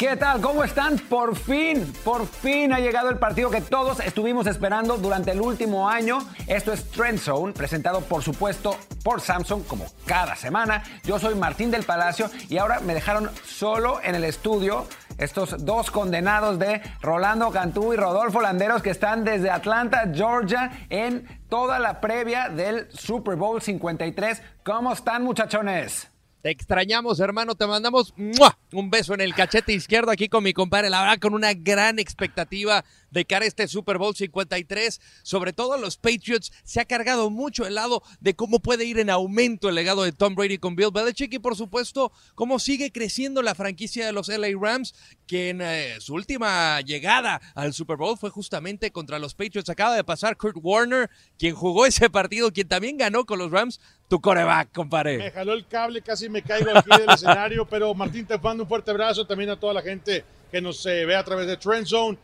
¿Qué tal? ¿Cómo están? Por fin, por fin ha llegado el partido que todos estuvimos esperando durante el último año. Esto es Trend Zone, presentado por supuesto por Samsung como cada semana. Yo soy Martín del Palacio y ahora me dejaron solo en el estudio estos dos condenados de Rolando Cantú y Rodolfo Landeros que están desde Atlanta, Georgia, en toda la previa del Super Bowl 53. ¿Cómo están muchachones? Te extrañamos, hermano. Te mandamos un beso en el cachete izquierdo aquí con mi compadre. La verdad, con una gran expectativa de cara a este Super Bowl 53. Sobre todo los Patriots. Se ha cargado mucho el lado de cómo puede ir en aumento el legado de Tom Brady con Bill Belichick. Y por supuesto, cómo sigue creciendo la franquicia de los LA Rams. Que en eh, su última llegada al Super Bowl fue justamente contra los Patriots. Acaba de pasar Kurt Warner, quien jugó ese partido, quien también ganó con los Rams tu coreback, compadre. Me jaló el cable, casi me caigo aquí del escenario, pero Martín, te un fuerte abrazo también a toda la gente que nos eh, ve a través de Trend Zone.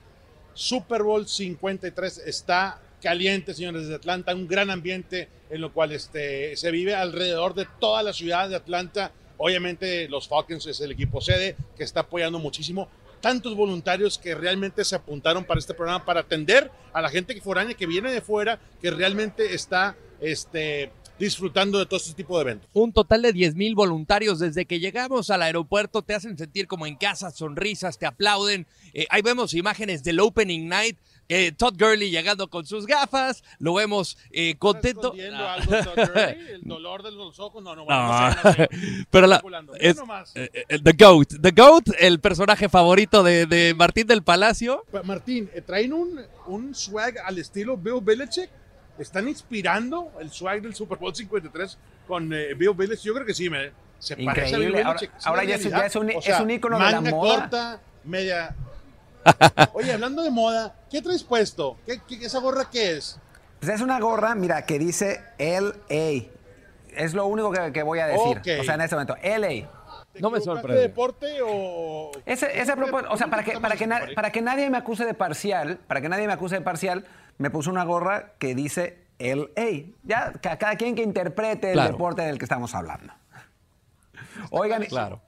Super Bowl 53 está caliente, señores, desde Atlanta, un gran ambiente en lo cual este, se vive alrededor de toda la ciudad de Atlanta. Obviamente los Falcons es el equipo sede que está apoyando muchísimo. Tantos voluntarios que realmente se apuntaron para este programa para atender a la gente que foránea que viene de fuera, que realmente está este, disfrutando de todo este tipo de eventos. Un total de 10 mil voluntarios desde que llegamos al aeropuerto te hacen sentir como en casa, sonrisas, te aplauden. Eh, ahí vemos imágenes del Opening Night. Eh, Todd Gurley llegando con sus gafas, lo vemos eh, contento. Algo, Todd Gurley? ¿El dolor de los ojos? No, no, bueno, no, no sé, Pero la, es, The Goat, The Goat, el personaje favorito de, de Martín del Palacio. Martín, traen un, un swag al estilo Bill Belichick están inspirando el swag del Super Bowl 53 con eh, Bill Belichick. Yo creo que sí, me, se Increíble. parece a Bill Belichick. Ahora, ya, es, ya es, un, o sea, es un ícono de la moda. corta, media... Oye, hablando de moda, ¿qué traes puesto? ¿Qué, qué, esa gorra qué es? Pues es una gorra, mira, que dice LA. Es lo único que, que voy a decir. Okay. O sea, en este momento, LA. No me sorprende. deporte o...? Ese, ese o sea, para que, para, que para que nadie me acuse de parcial, para que nadie me acuse de parcial, me puso una gorra que dice LA. Ya, cada quien que interprete el deporte del que estamos hablando. Oigan, claro.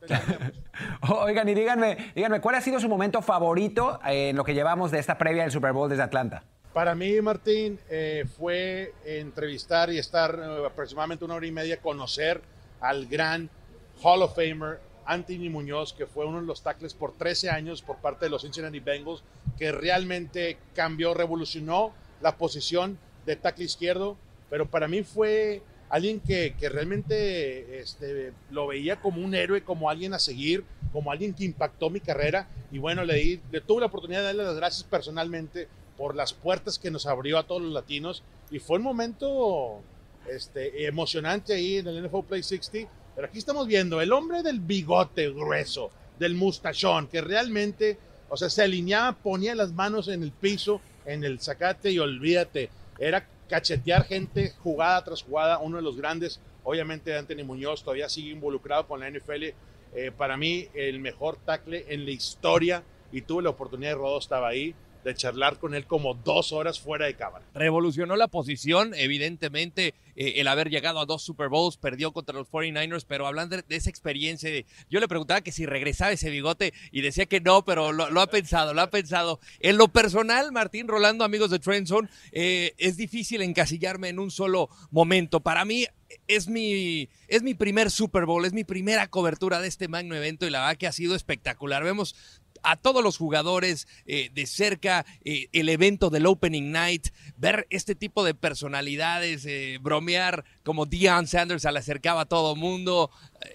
Oigan, y díganme, díganme, ¿cuál ha sido su momento favorito en lo que llevamos de esta previa del Super Bowl desde Atlanta? Para mí, Martín, eh, fue entrevistar y estar eh, aproximadamente una hora y media, conocer al gran Hall of Famer Anthony Muñoz, que fue uno de los tackles por 13 años por parte de los Cincinnati Bengals, que realmente cambió, revolucionó la posición de tackle izquierdo, pero para mí fue alguien que, que realmente este, lo veía como un héroe, como alguien a seguir, como alguien que impactó mi carrera. Y bueno, le, le tuve la oportunidad de darle las gracias personalmente por las puertas que nos abrió a todos los latinos. Y fue un momento este, emocionante ahí en el NFL Play 60 pero aquí estamos viendo el hombre del bigote grueso, del mustachón, que realmente, o sea, se alineaba, ponía las manos en el piso, en el zacate y olvídate, era cachetear gente jugada tras jugada, uno de los grandes, obviamente Anthony Muñoz todavía sigue involucrado con la NFL, eh, para mí el mejor tackle en la historia y tuve la oportunidad de Rodo estaba ahí, de charlar con él como dos horas fuera de cámara. Revolucionó la posición, evidentemente, eh, el haber llegado a dos Super Bowls, perdió contra los 49ers, pero hablando de, esa experiencia, yo le preguntaba que si regresaba ese bigote y decía que no, pero lo, ha pensado, lo ha pensado. En lo personal, Martín Rolando, amigos de Trend Zone, eh, es difícil encasillarme en un solo momento. Para mí, es mi, es mi primer Super Bowl, es mi primera cobertura de este magno evento y la verdad que ha sido espectacular. Vemos a todos los jugadores eh, de cerca, eh, el evento del Opening Night, ver este tipo de personalidades, eh, bromear como Deion Sanders al acercaba a todo mundo,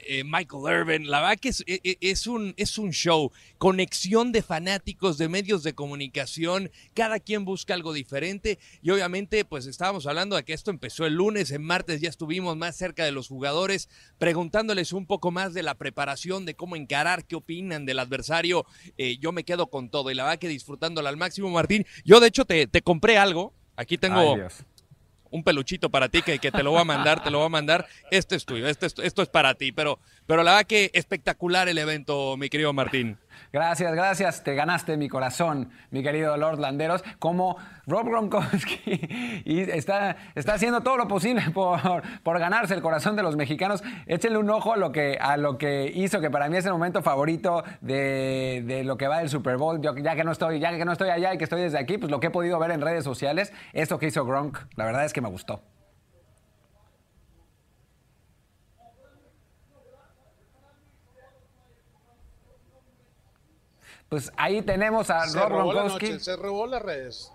eh, Michael Irvin, la verdad que es, e, e, es, un, es un show, conexión de fanáticos, de medios de comunicación, cada quien busca algo diferente. Y obviamente pues estábamos hablando de que esto empezó el lunes, en martes ya estuvimos más cerca de los jugadores, preguntándoles un poco más de la preparación, de cómo encarar, qué opinan del adversario, eh, yo me quedo con todo y la verdad que disfrutándola al máximo, Martín, yo de hecho te, te compré algo, aquí tengo un peluchito para ti que, que, te lo voy a mandar, te lo voy a mandar. Esto es tuyo, esto es, esto es para ti. Pero, pero la verdad que espectacular el evento, mi querido Martín. Gracias, gracias. Te ganaste mi corazón, mi querido Lord Landeros. Como Rob Gronkowski y está, está haciendo todo lo posible por, por, ganarse el corazón de los mexicanos. Échenle un ojo a lo que, a lo que hizo, que para mí es el momento favorito de, de lo que va del Super Bowl. Ya, que no estoy, ya que no estoy allá y que estoy desde aquí, pues lo que he podido ver en redes sociales, esto que hizo Gronk, la verdad es que me gustó. Pues ahí tenemos a se Rob robó Gronkowski. se robó las redes.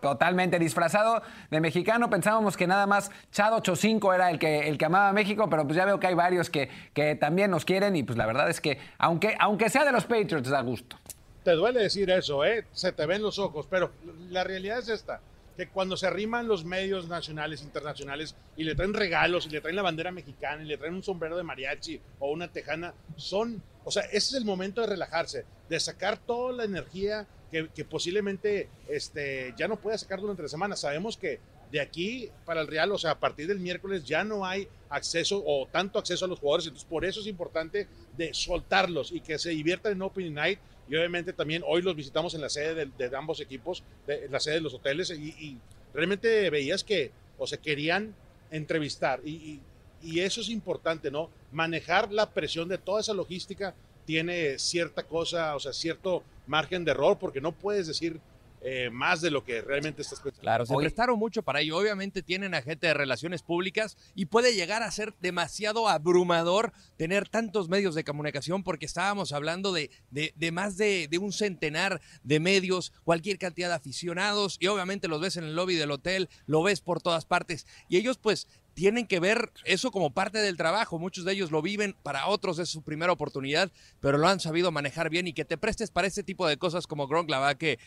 Totalmente disfrazado de mexicano. Pensábamos que nada más Chad 85 era el que, el que amaba a México, pero pues ya veo que hay varios que, que también nos quieren y pues la verdad es que aunque, aunque sea de los Patriots da gusto. Te duele decir eso, ¿eh? Se te ven los ojos, pero la realidad es esta, que cuando se arriman los medios nacionales, internacionales, y le traen regalos, y le traen la bandera mexicana, y le traen un sombrero de mariachi o una tejana, son, o sea, ese es el momento de relajarse, de sacar toda la energía que, posiblemente este, ya no pueda sacar durante la semana. Sabemos que de aquí para el Real, o sea, a partir del miércoles ya no hay acceso o tanto acceso a los jugadores, entonces por eso es importante de soltarlos y que se diviertan en Opening Night y obviamente también hoy los visitamos en la sede de, ambos equipos, en la sede de los hoteles y, realmente veías que o se querían entrevistar y eso es importante, ¿no? Manejar la presión de toda esa logística tiene cierta cosa, o sea, cierto margen de error porque no puedes decir eh, más de lo que realmente estás pensando. Claro, se prestaron mucho para ello. Obviamente tienen agente de relaciones públicas y puede llegar a ser demasiado abrumador tener tantos medios de comunicación porque estábamos hablando de, de, de más de, de, un centenar de medios, cualquier cantidad de aficionados y obviamente los ves en el lobby del hotel, lo ves por todas partes y ellos pues tienen que ver eso como parte del trabajo. Muchos de ellos lo viven, para otros es su primera oportunidad, pero lo han sabido manejar bien y que te prestes para este tipo de cosas como Gronk, que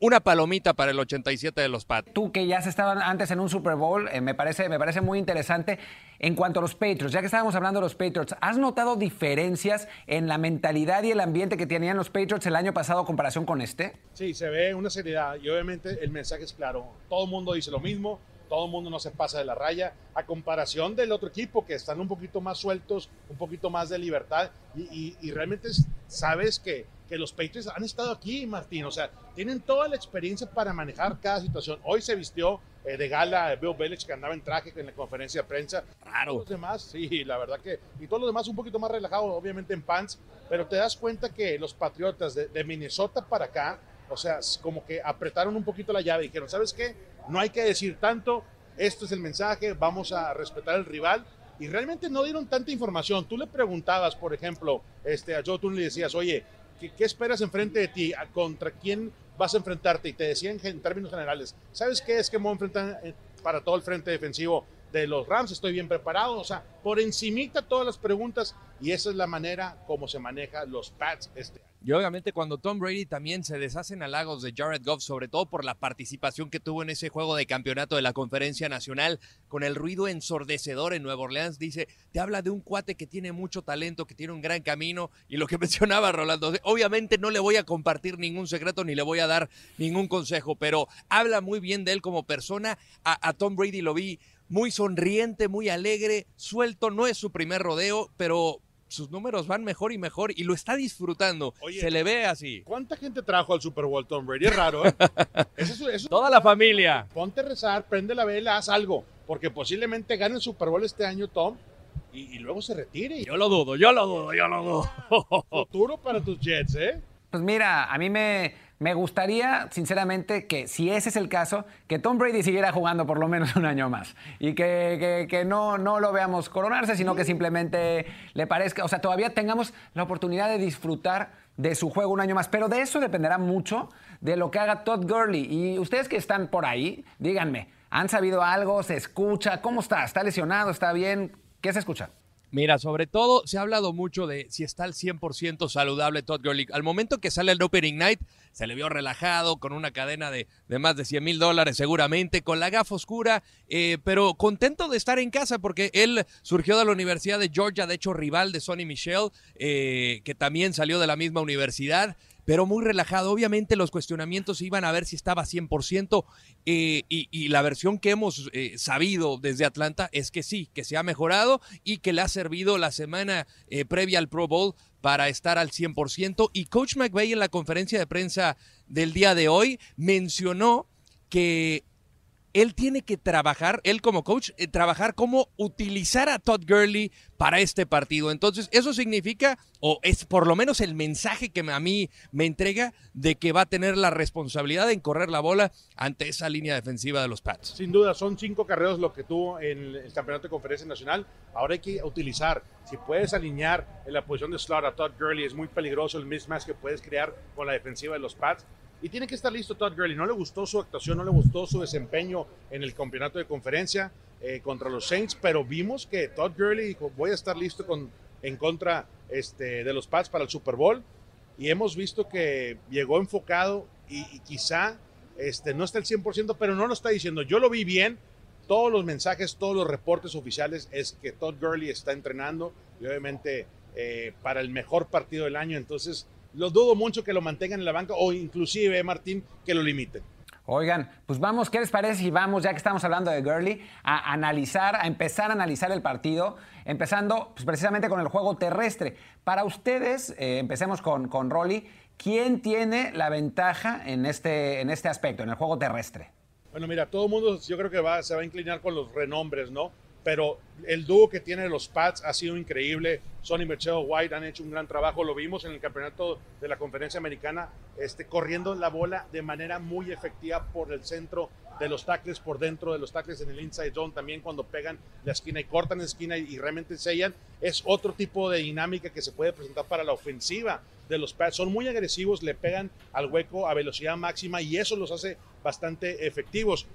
una palomita para el 87 de los Pats. Tú que ya has estado antes en un Super Bowl, eh, me, parece, me parece muy interesante. En cuanto a los Patriots, ya que estábamos hablando de los Patriots, ¿has notado diferencias en la mentalidad y el ambiente que tenían los Patriots el año pasado en comparación con este? Sí, se ve una seriedad y obviamente el mensaje es claro. Todo el mundo dice lo mismo todo el mundo no se pasa de la raya, a comparación del otro equipo que están un poquito más sueltos, un poquito más de libertad, y, y, y realmente sabes que, que, los Patriots han estado aquí, Martín, o sea, tienen toda la experiencia para manejar cada situación. Hoy se vistió eh, de gala Bill Belichick que andaba en traje en la conferencia de prensa. Raro. Los demás, sí, la verdad que, y todos los demás un poquito más relajados, obviamente en pants, pero te das cuenta que los Patriotas de, de Minnesota para acá, o sea, como que apretaron un poquito la llave y dijeron, ¿sabes qué? No hay que decir tanto, esto es el mensaje, vamos a respetar al rival. Y realmente no dieron tanta información. Tú le preguntabas, por ejemplo, este, a Joe, tú le decías, oye, ¿qué, esperas enfrente de ti? ¿Contra quién vas a enfrentarte? Y te decían en términos generales, ¿sabes qué es que me voy a enfrentar para todo el frente defensivo de los Rams? Estoy bien preparado. O sea, por encimita todas las preguntas y esa es la manera como se maneja los Pats este año. Y obviamente cuando Tom Brady también se deshacen halagos de Jared Goff, sobre todo por la participación que tuvo en ese juego de campeonato de la Conferencia Nacional, con el ruido ensordecedor en Nueva Orleans, dice, te habla de un cuate que tiene mucho talento, que tiene un gran camino, y lo que mencionaba Rolando, obviamente no le voy a compartir ningún secreto ni le voy a dar ningún consejo, pero habla muy bien de él como persona, a, a Tom Brady lo vi muy sonriente, muy alegre, suelto, no es su primer rodeo, pero sus números van mejor y mejor y lo está disfrutando. Oye, se le ve así. ¿Cuánta gente trajo al Super Bowl Tom Brady? Es raro, ¿eh? eso, eso, Toda la familia. Ponte a rezar, prende la vela, haz algo, porque posiblemente gane el Super Bowl este año Tom y, y luego se retire. Yo lo dudo, yo lo dudo, yo lo dudo. Futuro para tus Jets, ¿eh? Pues mira, a mí me, me gustaría, sinceramente, que si ese es el caso, que Tom Brady siguiera jugando por lo menos un año más. Y que, que, que no, no, lo veamos coronarse, sino que simplemente le parezca, o sea, todavía tengamos la oportunidad de disfrutar de su juego un año más. Pero de eso dependerá mucho de lo que haga Todd Gurley. Y ustedes que están por ahí, díganme, ¿han sabido algo? ¿Se escucha? ¿Cómo está? ¿Está lesionado? ¿Está bien? ¿Qué se escucha? Mira, sobre todo se ha hablado mucho de si está al 100% saludable Todd Gurley. Al momento que sale el Opening Night, se le vio relajado, con una cadena de, de más de 100 mil dólares seguramente, con la gafa oscura, eh, pero contento de estar en casa porque él surgió de la Universidad de Georgia, de hecho rival de Sonny Michel, eh, que también salió de la misma universidad pero muy relajado. Obviamente los cuestionamientos iban a ver si estaba 100% eh, y, la versión que hemos eh, sabido desde Atlanta es que sí, que se ha mejorado y que le ha servido la semana eh, previa al Pro Bowl para estar al 100%. Y Coach McVay en la conferencia de prensa del día de hoy mencionó que él tiene que trabajar, él como coach, eh, trabajar cómo utilizar a Todd Gurley para este partido. Entonces, eso significa, o es por lo menos el mensaje que a mí me entrega, de que va a tener la responsabilidad en correr la bola ante esa línea defensiva de los Pats. Sin duda, son cinco carreros lo que tuvo en el campeonato de conferencia nacional. Ahora hay que utilizar, si puedes alinear en la posición de slot a Todd Gurley, es muy peligroso el mismatch que puedes crear con la defensiva de los Pats y tiene que estar listo Todd Gurley. No le gustó su actuación, no le gustó su desempeño en el campeonato de conferencia eh, contra los Saints, pero vimos que Todd Gurley dijo, voy a estar listo en contra este, de los Pats para el Super Bowl. Y hemos visto que llegó enfocado y, quizá este, no está el 100%, pero no lo está diciendo. Yo lo vi bien. Todos los mensajes, todos los reportes oficiales es que Todd Gurley está entrenando y obviamente eh, para el mejor partido del año. Entonces, lo dudo mucho que lo mantengan en la banca o inclusive, Martín, que lo limiten. Oigan, pues vamos, ¿qué les parece si vamos, ya que estamos hablando de Gurley, a analizar, a empezar a analizar el partido, empezando pues, precisamente con el juego terrestre? Para ustedes, eh, empecemos con, con Rolly, ¿quién tiene la ventaja en este, en este aspecto, en el juego terrestre? Bueno, mira, todo el mundo yo creo que va, se va a inclinar con los renombres, ¿no? Pero el dúo que tiene los Pats ha sido increíble. Sonny Michelle White han hecho un gran trabajo, lo vimos en el campeonato de la conferencia americana, este, corriendo la bola de manera muy efectiva por el centro de los tackles, por dentro de los tackles en el inside zone, también cuando pegan la esquina y cortan la esquina y, realmente sellan, es otro tipo de dinámica que se puede presentar para la ofensiva de los Pats. Son muy agresivos, le pegan al hueco a velocidad máxima y eso los hace bastante efectivos.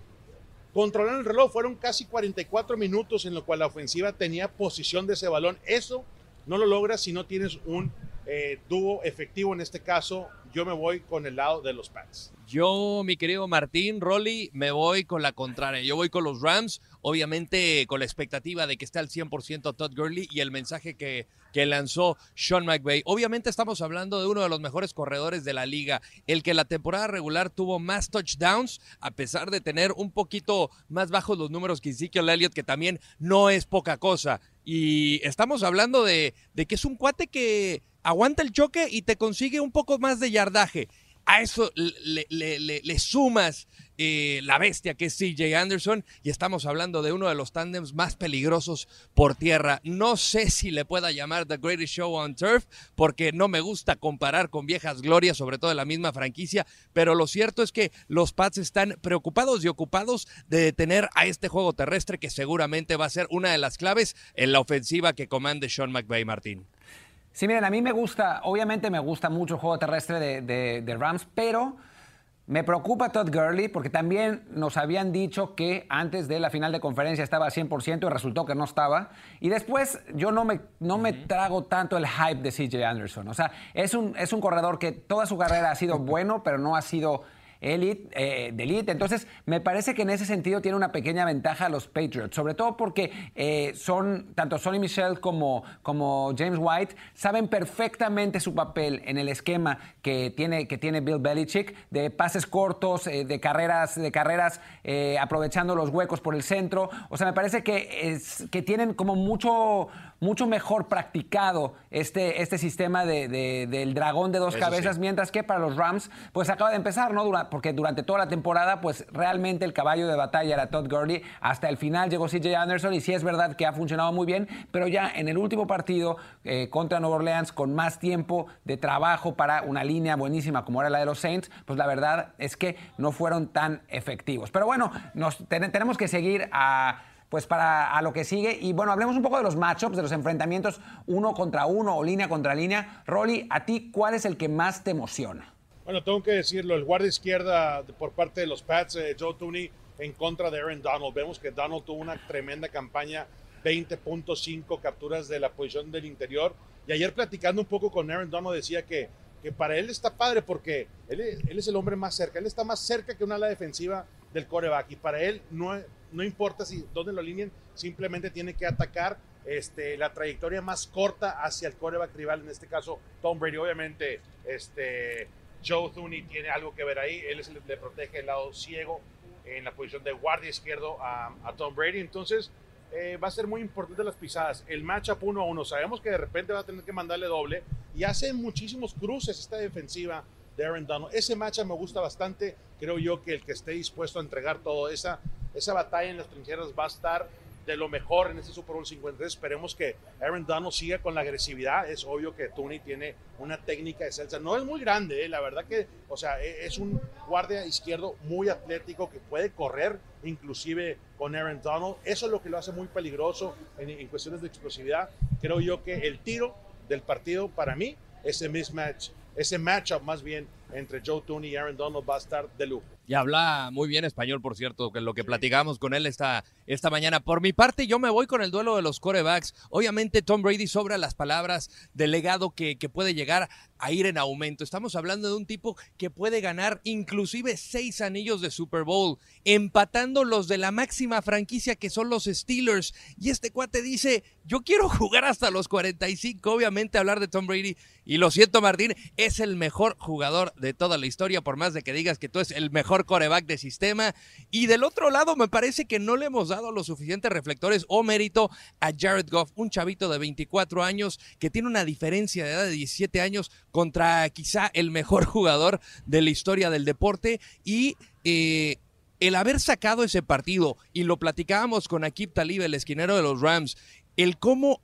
Controlaron el reloj, fueron casi 44 minutos en lo cual la ofensiva tenía posición de ese balón. Eso no lo logras si no tienes un eh, dúo efectivo. En este caso, yo me voy con el lado de los Pats. Yo, mi querido Martín, Rolly, me voy con la contraria. Yo voy con los Rams, obviamente con la expectativa de que esté al 100% Todd Gurley y el mensaje que, que lanzó Sean McVay. Obviamente estamos hablando de uno de los mejores corredores de la liga, el que la temporada regular tuvo más touchdowns, a pesar de tener un poquito más bajos los números que Ezekiel Elliott, que también no es poca cosa. Y estamos hablando de, de que es un cuate que aguanta el choque y te consigue un poco más de yardaje a eso le, sumas eh, la bestia que es CJ Anderson y estamos hablando de uno de los tándems más peligrosos por tierra. No sé si le pueda llamar The Greatest Show on Turf porque no me gusta comparar con viejas glorias, sobre todo de la misma franquicia, pero lo cierto es que los Pats están preocupados y ocupados de detener a este juego terrestre que seguramente va a ser una de las claves en la ofensiva que comande Sean McVay Martín. Sí, miren, a mí me gusta, obviamente me gusta mucho el juego terrestre de, Rams, pero me preocupa Todd Gurley porque también nos habían dicho que antes de la final de conferencia estaba al 100% y resultó que no estaba. Y después yo no me, no me trago tanto el hype de CJ Anderson. O sea, es un, es un corredor que toda su carrera ha sido bueno, pero no ha sido elite, eh, de elite. Entonces, me parece que en ese sentido tiene una pequeña ventaja a los Patriots, sobre todo porque eh, son, tanto Sonny Michel como, como James White, saben perfectamente su papel en el esquema que tiene, que tiene Bill Belichick, de pases cortos, eh, de carreras, de carreras aprovechando los huecos por el centro. O sea, me parece que, es, que tienen como mucho mucho mejor practicado este, este sistema de, del dragón de dos cabezas, mientras que para los Rams, pues acaba de empezar, ¿no? porque durante toda la temporada, pues realmente el caballo de batalla era Todd Gurley. Hasta el final llegó CJ Anderson y sí es verdad que ha funcionado muy bien, pero ya en el último partido eh, contra Nueva Orleans, con más tiempo de trabajo para una línea buenísima como era la de los Saints, pues la verdad es que no fueron tan efectivos. Pero bueno, nos, tenemos que seguir a pues para a lo que sigue. Y bueno, hablemos un poco de los matchups, de los enfrentamientos uno contra uno o línea contra línea. Rolly, ¿a ti cuál es el que más te emociona? Bueno, tengo que decirlo, el guardia izquierda por parte de los Pats, eh, Joe Tooney, en contra de Aaron Donald. Vemos que Donald tuvo una tremenda campaña, 20.5 capturas de la posición del interior. Y ayer platicando un poco con Aaron Donald decía que, que para él está padre porque él, es el hombre más cerca, él está más cerca que una ala defensiva del coreback y para él no, no importa si dónde lo alineen, simplemente tiene que atacar este, la trayectoria más corta hacia el coreback rival, en este caso Tom Brady. Obviamente, este, Joe Thuney tiene algo que ver ahí, él le protege el lado ciego en la posición de guardia izquierdo a, Tom Brady. Entonces, eh, va a ser muy importante las pisadas. El matchup uno a uno, sabemos que de repente va a tener que mandarle doble y hace muchísimos cruces esta defensiva de Aaron Donald. Ese matchup me gusta bastante. Creo yo que el que esté dispuesto a entregar todo esa, esa batalla en las trincheras va a estar de lo mejor en este Super Bowl 50. Esperemos que Aaron Donald siga con la agresividad. Es obvio que Tony tiene una técnica de salsa. No es muy grande, ¿eh? la verdad que, o sea, e, es un guardia izquierdo muy atlético que puede correr, inclusive con Aaron Donald. Eso es lo que lo hace muy peligroso en, en cuestiones de explosividad. Creo yo que el tiro del partido para mí, ese mismatch, ese matchup más bien entre Joe Tooney y Aaron Donald va a estar de lujo. Y habla muy bien español, por cierto, que lo que platicamos con él esta, esta mañana. Por mi parte, yo me voy con el duelo de los corebacks. Obviamente, Tom Brady sobra las palabras del legado que, que puede llegar a ir en aumento. Estamos hablando de un tipo que puede ganar inclusive seis anillos de Super Bowl, empatando los de la máxima franquicia que son los Steelers. Y este cuate dice, yo quiero jugar hasta los 45. Obviamente, hablar de Tom Brady, y lo siento, Martín, es el mejor jugador de toda la historia, por más de que digas que tú es el mejor coreback de sistema. Y del otro lado, me parece que no le hemos dado los suficientes reflectores o mérito a Jared Goff, un chavito de 24 años que tiene una diferencia de edad de 17 años contra quizá el mejor jugador de la historia del deporte. Y. Eh, el haber sacado ese partido, y lo platicábamos con Akib Talib, el esquinero de los Rams, el cómo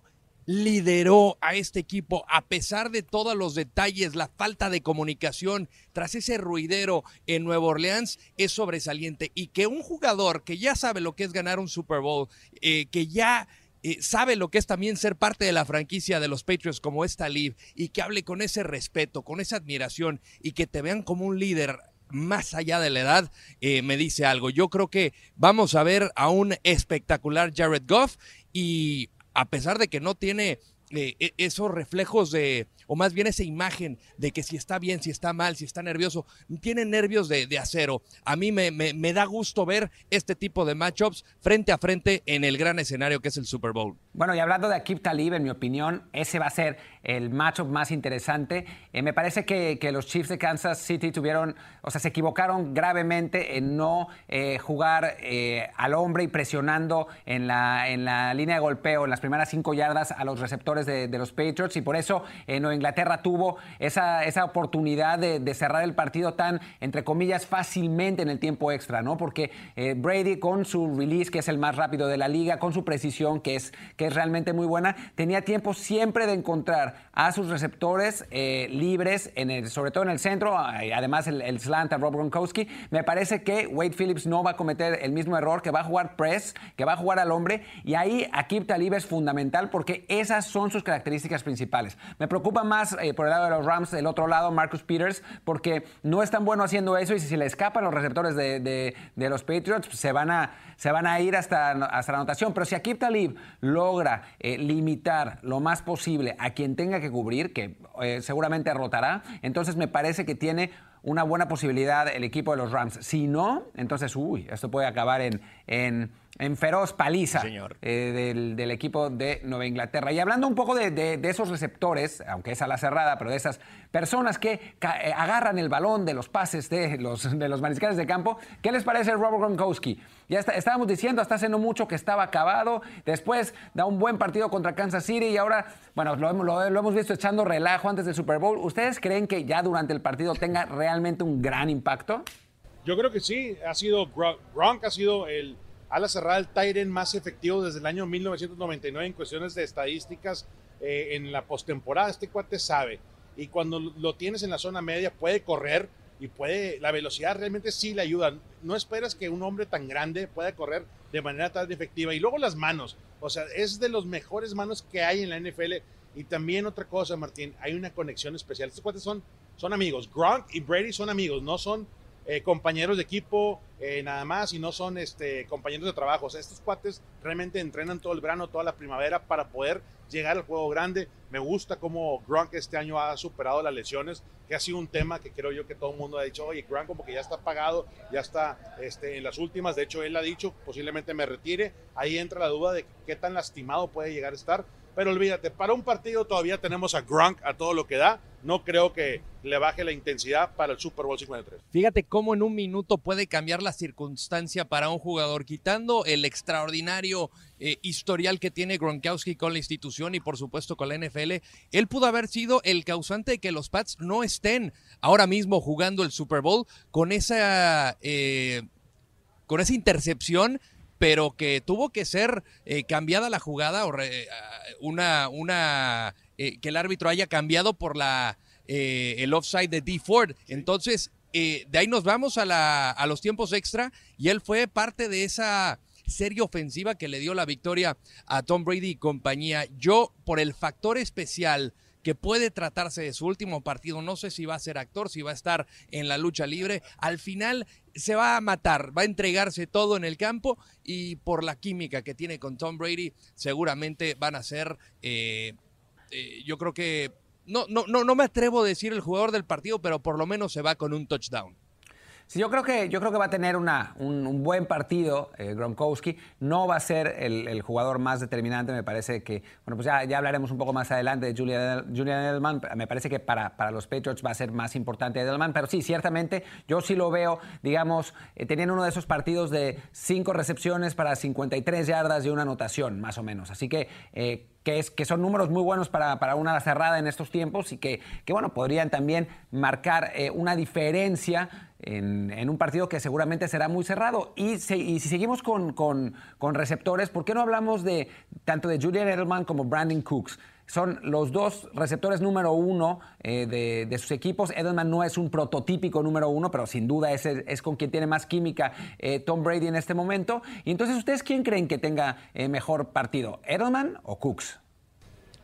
lideró a este equipo a pesar de todos los detalles, la falta de comunicación tras ese ruidero en Nueva Orleans es sobresaliente y que un jugador que ya sabe lo que es ganar un Super Bowl, eh, que ya eh, sabe lo que es también ser parte de la franquicia de los Patriots como esta Liv y que hable con ese respeto, con esa admiración y que te vean como un líder más allá de la edad, eh, me dice algo. Yo creo que vamos a ver a un espectacular Jared Goff y a pesar de que no tiene eh, e, esos reflejos de, o más bien esa imagen de que si está bien, si está mal, si está nervioso, tiene nervios de, acero. A mí me, me, da gusto ver este tipo de matchups frente a frente en el gran escenario que es el Super Bowl. Bueno, y hablando de Akib Talib, en mi opinión, ese va a ser el matchup más interesante. Eh, me parece que, los Chiefs de Kansas City tuvieron, o sea, se equivocaron gravemente en no eh, jugar eh, al hombre y presionando en la, en la línea de golpeo, en las primeras cinco yardas a los receptores de, de los Patriots, y por eso no Inglaterra tuvo esa, esa oportunidad de, cerrar el partido tan, entre comillas, fácilmente en el tiempo extra, ¿no? Porque Brady con su release, que es el más rápido de la liga, con su precisión, que es, que es realmente muy buena, tenía tiempo siempre de encontrar a sus receptores eh, libres, en el, sobre todo en el centro, además el, slant a Rob Gronkowski. Me parece que Wade Phillips no va a cometer el mismo error, que va a jugar press, que va a jugar al hombre, y ahí Akib Talib es fundamental porque esas son sus características principales. Me preocupa más eh, por el lado de los Rams, del otro lado Marcus Peters, porque no es tan bueno haciendo eso y si se le escapan los receptores de, los Patriots, pues, se, van a, se van a ir hasta, hasta la anotación. Pero si Akib Talib logra eh, limitar lo más posible a quien tenga que cubrir, que eh, seguramente rotará, entonces me parece que tiene una buena posibilidad el equipo de los Rams. Si no, entonces, uy, esto puede acabar en, en en feroz paliza eh, del, equipo de Nueva Inglaterra. Y hablando un poco de, esos receptores, aunque es a la cerrada, pero de esas personas que eh, agarran el balón de los pases de los, de los mariscales de campo, ¿qué les parece Robert Gronkowski? Ya estábamos diciendo hasta hace no mucho que estaba acabado, después da un buen partido contra Kansas City y ahora, bueno, lo, lo hemos visto echando relajo antes del Super Bowl. ¿Ustedes creen que ya durante el partido tenga realmente un gran impacto? Yo creo que sí, ha sido Gronk ha sido el ala cerrada el Tyren más efectivo desde el año 1999 en cuestiones de estadísticas eh, en la postemporada. Este cuate sabe. Y cuando lo tienes en la zona media, puede correr y puede. La velocidad realmente sí le ayuda. No esperas que un hombre tan grande pueda correr de manera tan efectiva. Y luego las manos. O sea, es de los mejores manos que hay en la NFL. Y también otra cosa, Martín, hay una conexión especial. Estos cuates son, son amigos. Gronk y Brady son amigos, no son eh, compañeros de equipo eh, nada más y no son este, compañeros de trabajo. estos cuates realmente entrenan todo el verano, toda la primavera para poder llegar al juego grande. Me gusta cómo Gronk este año ha superado las lesiones, que ha sido un tema que creo yo que todo el mundo ha dicho, oye, Gronk como que ya está pagado, ya está este, en las últimas. De hecho, él ha dicho, posiblemente me retire. Ahí entra la duda de qué tan lastimado puede llegar a estar. Pero olvídate, para un partido todavía tenemos a Gronk a todo lo que da. No creo que le baje la intensidad para el Super Bowl 53. Fíjate cómo en un minuto puede cambiar la circunstancia para un jugador, quitando el extraordinario eh, historial que tiene Gronkowski con la institución y por supuesto con la NFL. Él pudo haber sido el causante de que los Pats no estén ahora mismo jugando el Super Bowl con esa, eh, con esa intercepción pero que tuvo que ser eh, cambiada la jugada o una, una que el árbitro haya cambiado por la el offside de D Ford. Entonces, de ahí nos vamos a, la, a los tiempos extra y él fue parte de esa serie ofensiva que le dio la victoria a Tom Brady y compañía. Yo, por el factor especial que puede tratarse de su último partido, no sé si va a ser actor, si va a estar en la lucha libre, al final se va a matar, va a entregarse todo en el campo y por la química que tiene con Tom Brady, seguramente van a ser, eh, eh, yo creo que, no, no, no, no me atrevo a decir el jugador del partido, pero por lo menos se va con un touchdown. Sí, yo creo que, yo creo que va a tener una, un, buen partido eh, Gronkowski. No va a ser el, jugador más determinante. Me parece que, bueno, pues ya, ya hablaremos un poco más adelante de Julian, Julian Edelman. Me parece que para, para los Patriots va a ser más importante Edelman. Pero sí, ciertamente, yo sí lo veo, digamos, eh, teniendo uno de esos partidos de cinco recepciones para 53 yardas y una anotación, más o menos. Así que. Eh, que, es, que son números muy buenos para, para, una cerrada en estos tiempos y que, que bueno, podrían también marcar una diferencia en, un partido que seguramente será muy cerrado. Y, si seguimos con, con, receptores, ¿por qué no hablamos de tanto de Julian Edelman como Brandon Cooks? Son los dos receptores número uno eh, de, sus equipos. Edelman no es un prototípico número uno, pero sin duda es, es con quien tiene más química eh, Tom Brady en este momento. Y entonces, ¿ustedes quién creen que tenga eh, mejor partido? ¿Edelman o Cooks?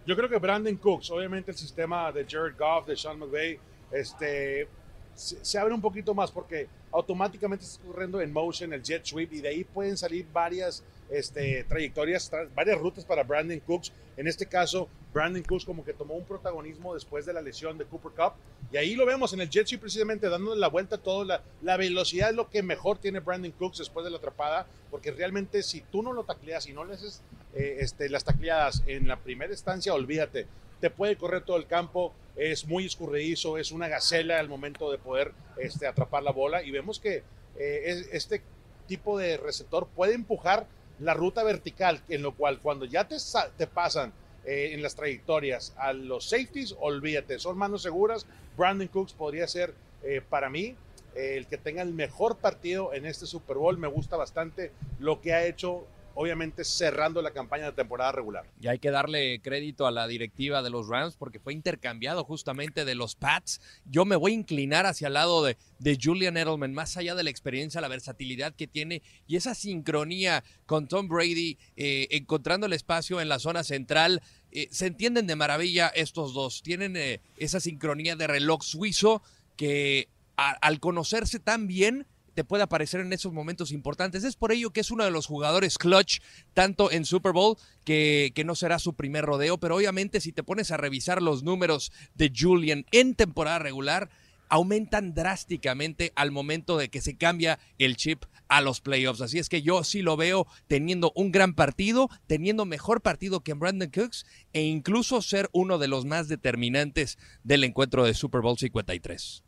Yo creo que Brandon Cooks, obviamente el sistema de Jared Goff, de Sean McVay, este, se, abre un poquito más porque automáticamente está corriendo en motion el jet sweep y de ahí pueden salir varias este, trayectorias, varias rutas para Brandon Cooks. En este caso, Brandon Cooks como que tomó un protagonismo después de la lesión de Cooper Cup y ahí lo vemos en el jet precisamente dándole la vuelta a todo. La, la velocidad es lo que mejor tiene Brandon Cooks después de la atrapada porque realmente si tú no lo tacleas y no le haces eh, este, las tacleadas en la primera instancia, olvídate te puede correr todo el campo, es muy escurridizo, es una gacela al momento de poder este, atrapar la bola y vemos que eh, este tipo de receptor puede empujar la ruta vertical, en lo cual cuando ya te, te pasan eh, en las trayectorias a los safeties, olvídate, son manos seguras. Brandon Cooks podría ser eh, para mí el que tenga el mejor partido en este Super Bowl. Me gusta bastante lo que ha hecho obviamente cerrando la campaña de temporada regular. Y hay que darle crédito a la directiva de los Rams porque fue intercambiado justamente de los Pats. Yo me voy a inclinar hacia el lado de, de Julian Edelman, más allá de la experiencia, la versatilidad que tiene y esa sincronía con Tom Brady, eh, encontrando el espacio en la zona central. Eh, se entienden de maravilla estos dos. Tienen eh, esa sincronía de reloj suizo que al conocerse tan bien te puede aparecer en esos momentos importantes. Es por ello que es uno de los jugadores clutch, tanto en Super Bowl, que, que, no será su primer rodeo, pero obviamente si te pones a revisar los números de Julian en temporada regular, aumentan drásticamente al momento de que se cambia el chip a los playoffs. Así es que yo sí lo veo teniendo un gran partido, teniendo mejor partido que Brandon Cooks e incluso ser uno de los más determinantes del encuentro de Super Bowl 53.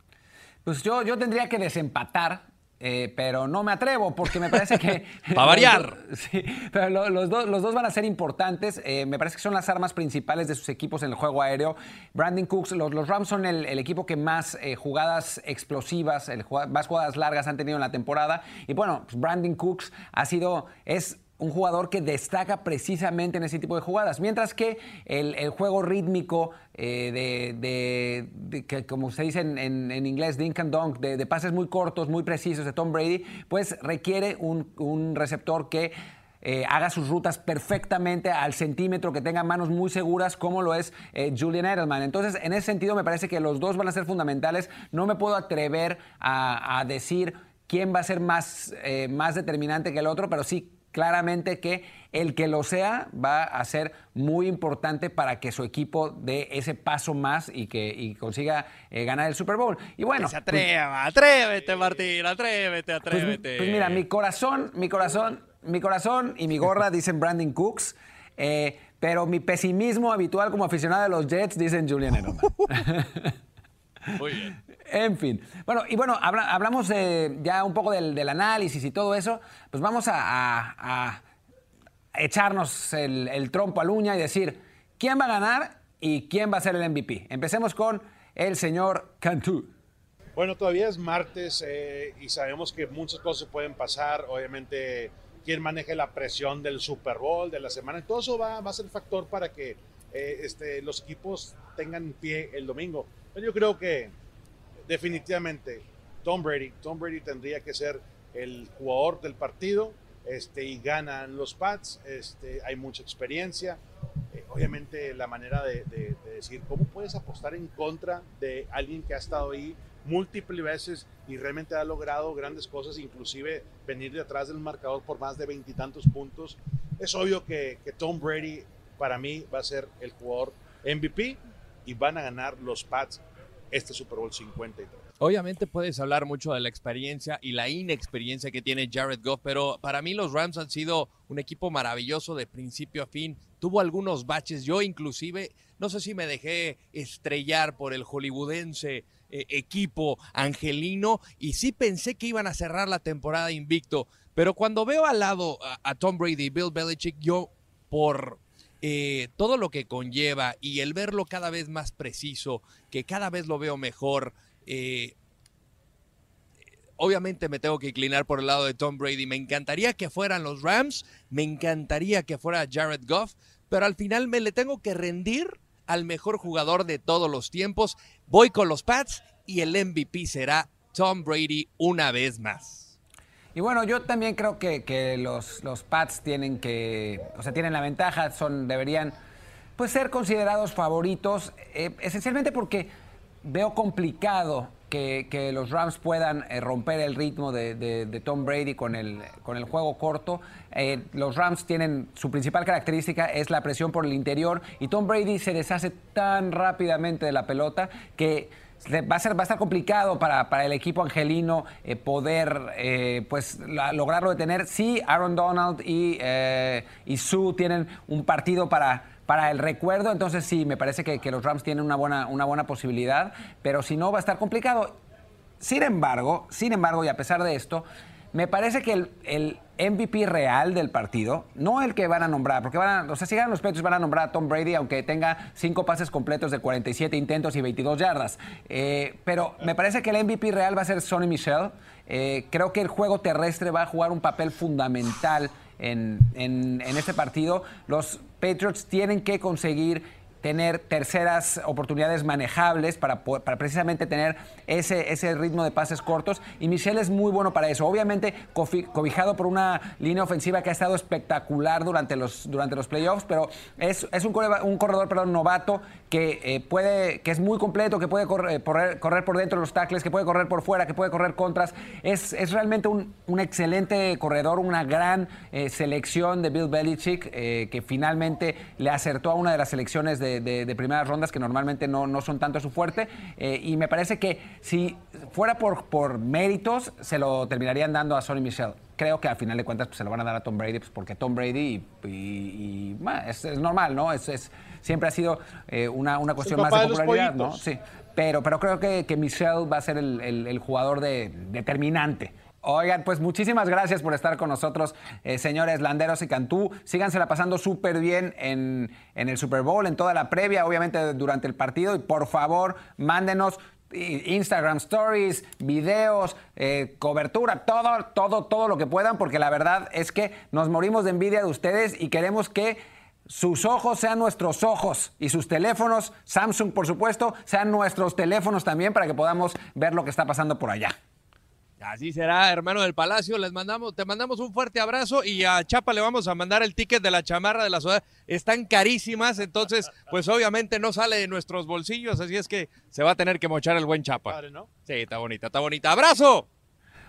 Pues yo, yo tendría que desempatar eh, pero no me atrevo porque me parece que... Para variar. sí, pero los, dos van a ser importantes. Eh, me parece que son las armas principales de sus equipos en el juego aéreo. Brandon Cooks, los, Rams son el, equipo que más eh, jugadas explosivas, más jugadas largas han tenido en la temporada. Y bueno, pues Brandon Cooks ha sido, es un jugador que destaca precisamente en ese tipo de jugadas. Mientras que el, juego rítmico eh, de, que como se dice en, inglés, dink and dunk, de, pases muy cortos, muy precisos de Tom Brady, pues requiere un, receptor que eh, haga sus rutas perfectamente al centímetro, que tenga manos muy seguras, como lo es eh, Julian Edelman. Entonces, en ese sentido, me parece que los dos van a ser fundamentales. No me puedo atrever a, decir quién va a ser más, más determinante que el otro, pero sí claramente que el que lo sea va a ser muy importante para que su equipo dé ese paso más y que consiga eh, ganar el Super Bowl. Y bueno, que se pues atreva, atrévete Martín, atrévete, pues, atrévete. Pues, mira, mi corazón, mi corazón, mi corazón y mi gorra dicen Brandon Cooks. Eh, pero mi pesimismo habitual como aficionado de los Jets, dicen Julian Edelman. Muy bien. En fin. Bueno, y bueno, hablamos ya un poco del, análisis y todo eso. Pues vamos a, echarnos el, trompo al uña y decir quién va a ganar y quién va a ser el MVP. Empecemos con el señor Cantú. Bueno, todavía es martes eh, y sabemos que muchas cosas pueden pasar. Obviamente, quién maneje la presión del Super Bowl, de la semana. Todo eso va, a ser factor para que eh, este, los equipos tengan pie el domingo. Pero yo creo que definitivamente Tom Brady, Tom Brady tendría que ser el jugador del partido este, y ganan los Pats. Este, hay mucha experiencia. Eh, obviamente la manera de, decir cómo puedes apostar en contra de alguien que ha estado ahí múltiples veces y realmente ha logrado grandes cosas, inclusive venir de atrás del marcador por más de veintitantos puntos. Es obvio que, que Tom Brady para mí va a ser el jugador MVP y van a ganar los Pats este Super Bowl 53. Obviamente puedes hablar mucho de la experiencia y la inexperiencia que tiene Jared Goff, pero para mí los Rams han sido un equipo maravilloso de principio a fin. Tuvo algunos baches, yo inclusive, no sé si me dejé estrellar por el hollywoodense eh, equipo angelino y sí pensé que iban a cerrar la temporada invicto, pero cuando veo al lado a, Tom Brady y Bill Belichick, yo por eh, todo lo que conlleva y el verlo cada vez más preciso, que cada vez lo veo mejor, eh, obviamente me tengo que inclinar por el lado de Tom Brady. Me encantaría que fueran los Rams, me encantaría que fuera Jared Goff, pero al final me le tengo que rendir al mejor jugador de todos los tiempos. Voy con los Pats y el MVP será Tom Brady una vez más. Y bueno, yo también creo que, los, los, Pats tienen que, o sea, tienen la ventaja, son, deberían pues ser considerados favoritos, eh, esencialmente porque veo complicado que, los Rams puedan eh, romper el ritmo de, Tom Brady con el, con el juego corto. Eh, los Rams tienen su principal característica es la presión por el interior y Tom Brady se deshace tan rápidamente de la pelota que va a, ser, va a estar complicado para, para el equipo angelino eh, poder pues lograrlo detener. Sí, Aaron Donald y, y Sue tienen un partido para para el recuerdo, entonces sí, me parece que, los Rams tienen una buena, una buena posibilidad, pero si no va a estar complicado. Sin embargo, sin embargo, y a pesar de esto, me parece que el, MVP real del partido, no el que van a nombrar, porque van a, o sea, si ganan los Patriots van a nombrar a Tom Brady, aunque tenga cinco pases completos de 47 intentos y 22 yardas. Eh, pero me parece que el MVP real va a ser Sonny Michel. Eh, creo que el juego terrestre va a jugar un papel fundamental en, en, en este partido. Los Patriots tienen que conseguir tener terceras oportunidades manejables para, para precisamente tener ese, ese ritmo de pases cortos. Y Michel es muy bueno para eso. Obviamente cobijado por una línea ofensiva que ha estado espectacular durante los, durante los playoffs, pero es, es un, corredor, un corredor perdón, novato que, eh, puede, que es muy completo, que puede correr, correr, por dentro de los tackles, que puede correr por fuera, que puede correr contras. Es, es realmente un, un, excelente corredor, una gran eh, selección de Bill Belichick, eh, que finalmente le acertó a una de las selecciones de de, primeras rondas que normalmente no, no son tanto su fuerte. Eh, y me parece que si fuera por, por méritos, se lo terminarían dando a Sonny Michel. Creo que al final de cuentas pues, se lo van a dar a Tom Brady, pues, porque Tom Brady y, es, normal, ¿no? Es, siempre ha sido eh, una, una, cuestión más de popularidad, ¿no? Sí. Pero, pero creo que, que Michel va a ser el, el, jugador de, determinante Oigan, pues muchísimas gracias por estar con nosotros, eh, señores Landeros y Cantú. Sígansela pasando súper bien en, el Super Bowl, en toda la previa, obviamente durante el partido. Y por favor, mándenos Instagram stories, videos, eh, cobertura, todo, todo, todo lo que puedan, porque la verdad es que nos morimos de envidia de ustedes y queremos que sus ojos sean nuestros ojos y sus teléfonos, Samsung por supuesto, sean nuestros teléfonos también para que podamos ver lo que está pasando por allá. Así será, hermano del Palacio. Les mandamos, te mandamos un fuerte abrazo y a Chapa le vamos a mandar el ticket de la chamarra de la ciudad. Están carísimas, entonces, pues obviamente no sale de nuestros bolsillos, así es que se va a tener que mochar el buen Chapa. Sí, está bonita, está bonita. ¡Abrazo!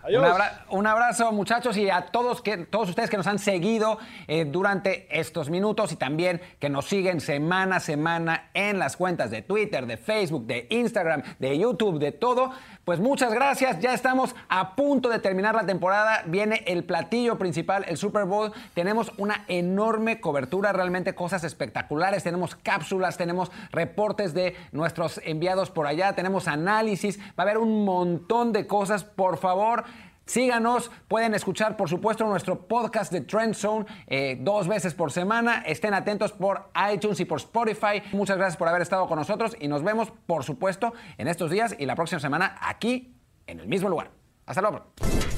Adiós. Un, abra- un abrazo, muchachos, y a todos, que, todos ustedes que nos han seguido eh, durante estos minutos y también que nos siguen semana a semana en las cuentas de Twitter, de Facebook, de Instagram, de YouTube, de todo. Pues muchas gracias. Ya estamos a punto de terminar la temporada. Viene el platillo principal, el Super Bowl. Tenemos una enorme cobertura, realmente cosas espectaculares. Tenemos cápsulas, tenemos reportes de nuestros enviados por allá, tenemos análisis. Va a haber un montón de cosas. Por favor. Síganos, pueden escuchar por supuesto nuestro podcast de Trend Zone eh, dos veces por semana. Estén atentos por iTunes y por Spotify. Muchas gracias por haber estado con nosotros y nos vemos por supuesto en estos días y la próxima semana aquí en el mismo lugar. Hasta luego.